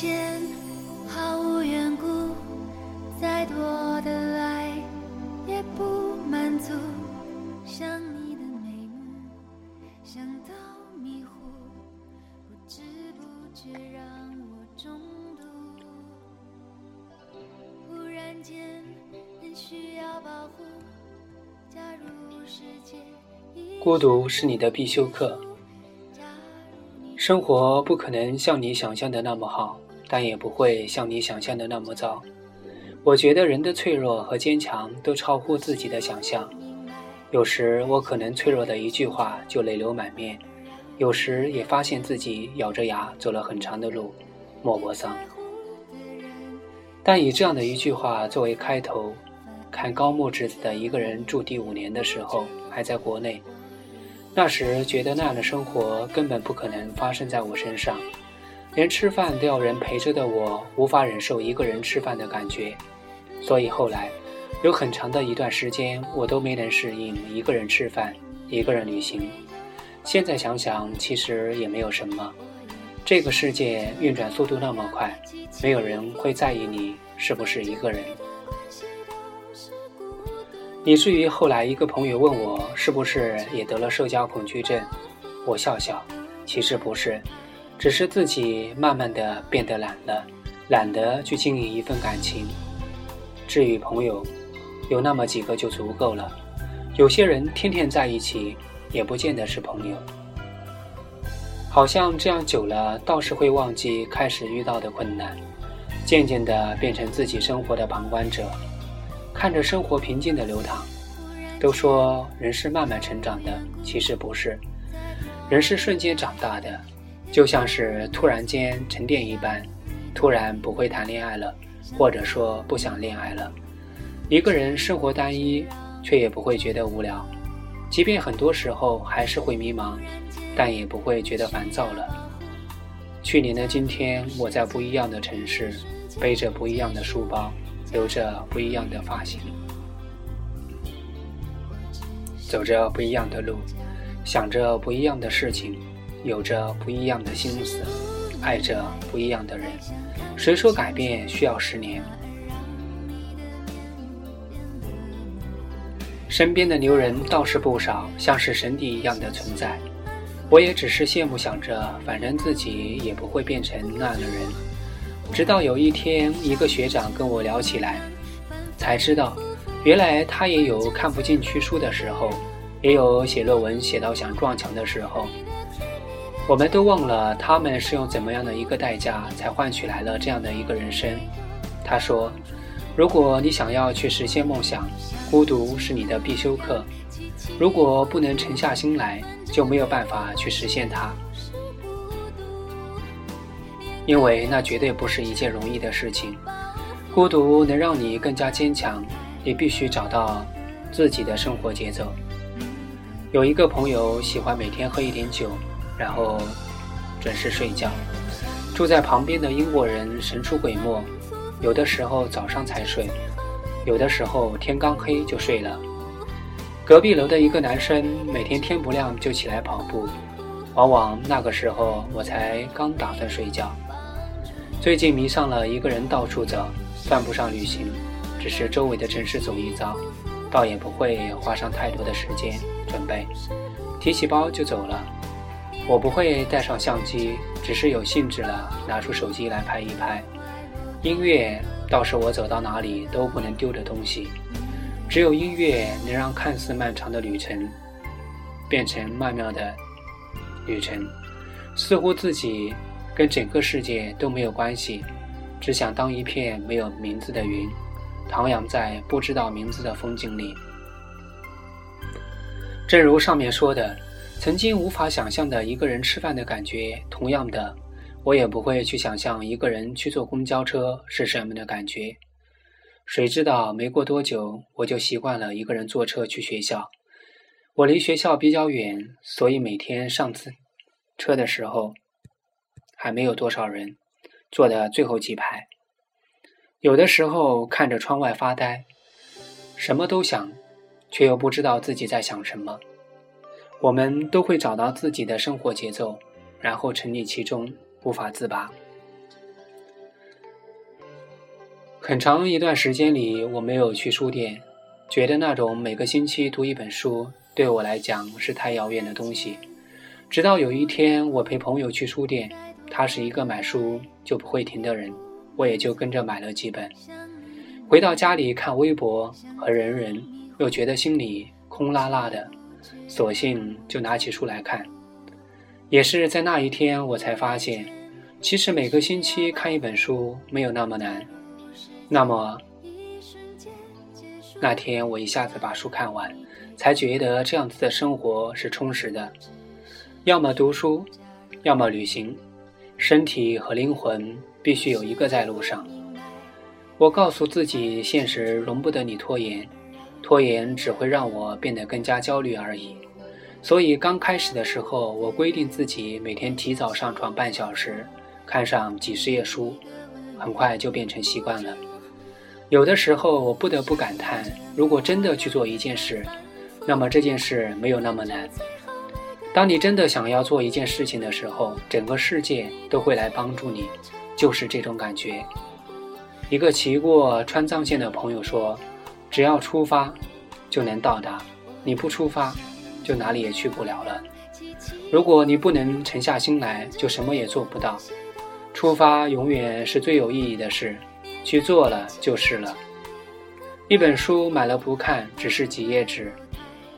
间毫无缘故，再多的爱也不满足。想你的眉目，想到迷糊，不知不觉让我中毒。忽然间很需要保护，假如世界孤独是你的必修课。生活不可能像你想象的那么好，但也不会像你想象的那么糟。我觉得人的脆弱和坚强都超乎自己的想象。有时我可能脆弱的一句话就泪流满面，有时也发现自己咬着牙走了很长的路，莫泊桑。但以这样的一句话作为开头，看高木直子的一个人住第五年的时候，还在国内。那时觉得那样的生活根本不可能发生在我身上，连吃饭都要人陪着的我，无法忍受一个人吃饭的感觉，所以后来有很长的一段时间，我都没能适应一个人吃饭、一个人旅行。现在想想，其实也没有什么。这个世界运转速度那么快，没有人会在意你是不是一个人。以至于后来一个朋友问我是不是也得了社交恐惧症，我笑笑，其实不是，只是自己慢慢的变得懒了，懒得去经营一份感情。至于朋友，有那么几个就足够了。有些人天天在一起，也不见得是朋友。好像这样久了，倒是会忘记开始遇到的困难，渐渐的变成自己生活的旁观者。看着生活平静的流淌，都说人是慢慢成长的，其实不是，人是瞬间长大的，就像是突然间沉淀一般，突然不会谈恋爱了，或者说不想恋爱了。一个人生活单一，却也不会觉得无聊，即便很多时候还是会迷茫，但也不会觉得烦躁了。去年的今天，我在不一样的城市，背着不一样的书包。留着不一样的发型，走着不一样的路，想着不一样的事情，有着不一样的心思，爱着不一样的人。谁说改变需要十年？身边的牛人倒是不少，像是神邸一样的存在。我也只是羡慕，想着反正自己也不会变成那样的人。直到有一天，一个学长跟我聊起来，才知道，原来他也有看不进去书的时候，也有写论文写到想撞墙的时候。我们都忘了他们是用怎么样的一个代价才换取来了这样的一个人生。他说：“如果你想要去实现梦想，孤独是你的必修课。如果不能沉下心来，就没有办法去实现它。”因为那绝对不是一件容易的事情，孤独能让你更加坚强，你必须找到自己的生活节奏。有一个朋友喜欢每天喝一点酒，然后准时睡觉。住在旁边的英国人神出鬼没，有的时候早上才睡，有的时候天刚黑就睡了。隔壁楼的一个男生每天天不亮就起来跑步，往往那个时候我才刚打算睡觉。最近迷上了一个人到处走，算不上旅行，只是周围的城市走一遭，倒也不会花上太多的时间准备，提起包就走了。我不会带上相机，只是有兴致了拿出手机来拍一拍。音乐倒是我走到哪里都不能丢的东西，只有音乐能让看似漫长的旅程变成曼妙的旅程，似乎自己。跟整个世界都没有关系，只想当一片没有名字的云，徜徉在不知道名字的风景里。正如上面说的，曾经无法想象的一个人吃饭的感觉，同样的，我也不会去想象一个人去坐公交车是什么的感觉。谁知道没过多久，我就习惯了一个人坐车去学校。我离学校比较远，所以每天上次车的时候。还没有多少人，坐的最后几排。有的时候看着窗外发呆，什么都想，却又不知道自己在想什么。我们都会找到自己的生活节奏，然后沉溺其中，无法自拔。很长一段时间里，我没有去书店，觉得那种每个星期读一本书对我来讲是太遥远的东西。直到有一天，我陪朋友去书店，他是一个买书就不会停的人，我也就跟着买了几本。回到家里看微博和人人，又觉得心里空落落的，索性就拿起书来看。也是在那一天，我才发现，其实每个星期看一本书没有那么难。那么，那天我一下子把书看完，才觉得这样子的生活是充实的。要么读书，要么旅行，身体和灵魂必须有一个在路上。我告诉自己，现实容不得你拖延，拖延只会让我变得更加焦虑而已。所以刚开始的时候，我规定自己每天提早上床半小时，看上几十页书，很快就变成习惯了。有的时候，我不得不感叹：如果真的去做一件事，那么这件事没有那么难。当你真的想要做一件事情的时候，整个世界都会来帮助你，就是这种感觉。一个骑过川藏线的朋友说：“只要出发，就能到达；你不出发，就哪里也去不了了。如果你不能沉下心来，就什么也做不到。出发永远是最有意义的事。”去做了就是了。一本书买了不看，只是几页纸；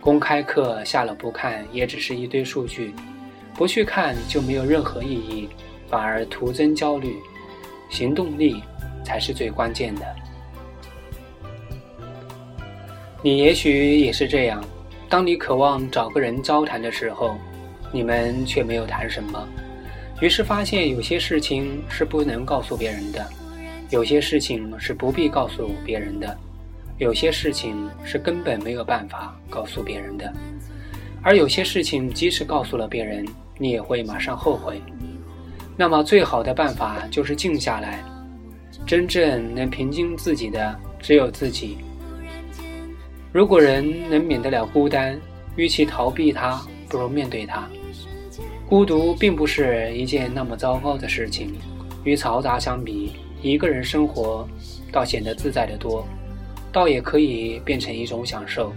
公开课下了不看，也只是一堆数据。不去看就没有任何意义，反而徒增焦虑。行动力才是最关键的。你也许也是这样：当你渴望找个人交谈的时候，你们却没有谈什么，于是发现有些事情是不能告诉别人的。有些事情是不必告诉别人的，有些事情是根本没有办法告诉别人的，而有些事情即使告诉了别人，你也会马上后悔。那么，最好的办法就是静下来。真正能平静自己的只有自己。如果人能免得了孤单，与其逃避它，不如面对它。孤独并不是一件那么糟糕的事情，与嘈杂相比。一个人生活，倒显得自在得多，倒也可以变成一种享受。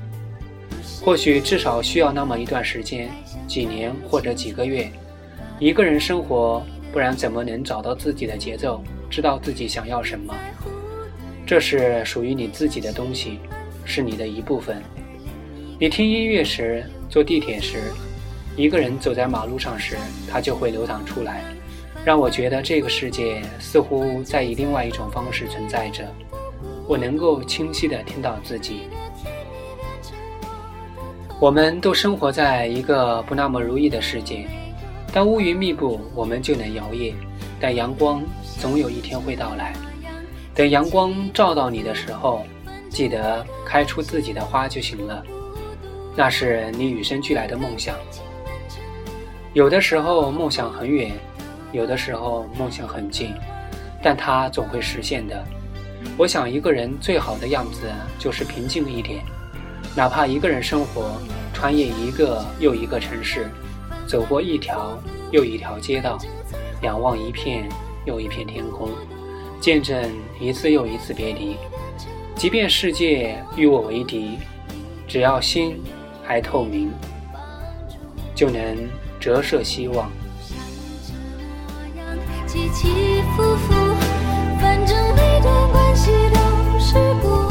或许至少需要那么一段时间，几年或者几个月，一个人生活，不然怎么能找到自己的节奏，知道自己想要什么？这是属于你自己的东西，是你的一部分。你听音乐时，坐地铁时，一个人走在马路上时，它就会流淌出来。让我觉得这个世界似乎在以另外一种方式存在着，我能够清晰地听到自己。我们都生活在一个不那么如意的世界，当乌云密布，我们就能摇曳；但阳光总有一天会到来。等阳光照到你的时候，记得开出自己的花就行了，那是你与生俱来的梦想。有的时候梦想很远。有的时候梦想很近，但它总会实现的。我想一个人最好的样子就是平静一点，哪怕一个人生活，穿越一个又一个城市，走过一条又一条街道，仰望一片又一片天空，见证一次又一次别离。即便世界与我为敌，只要心还透明，就能折射希望。起起伏伏，反正每段关系都是过。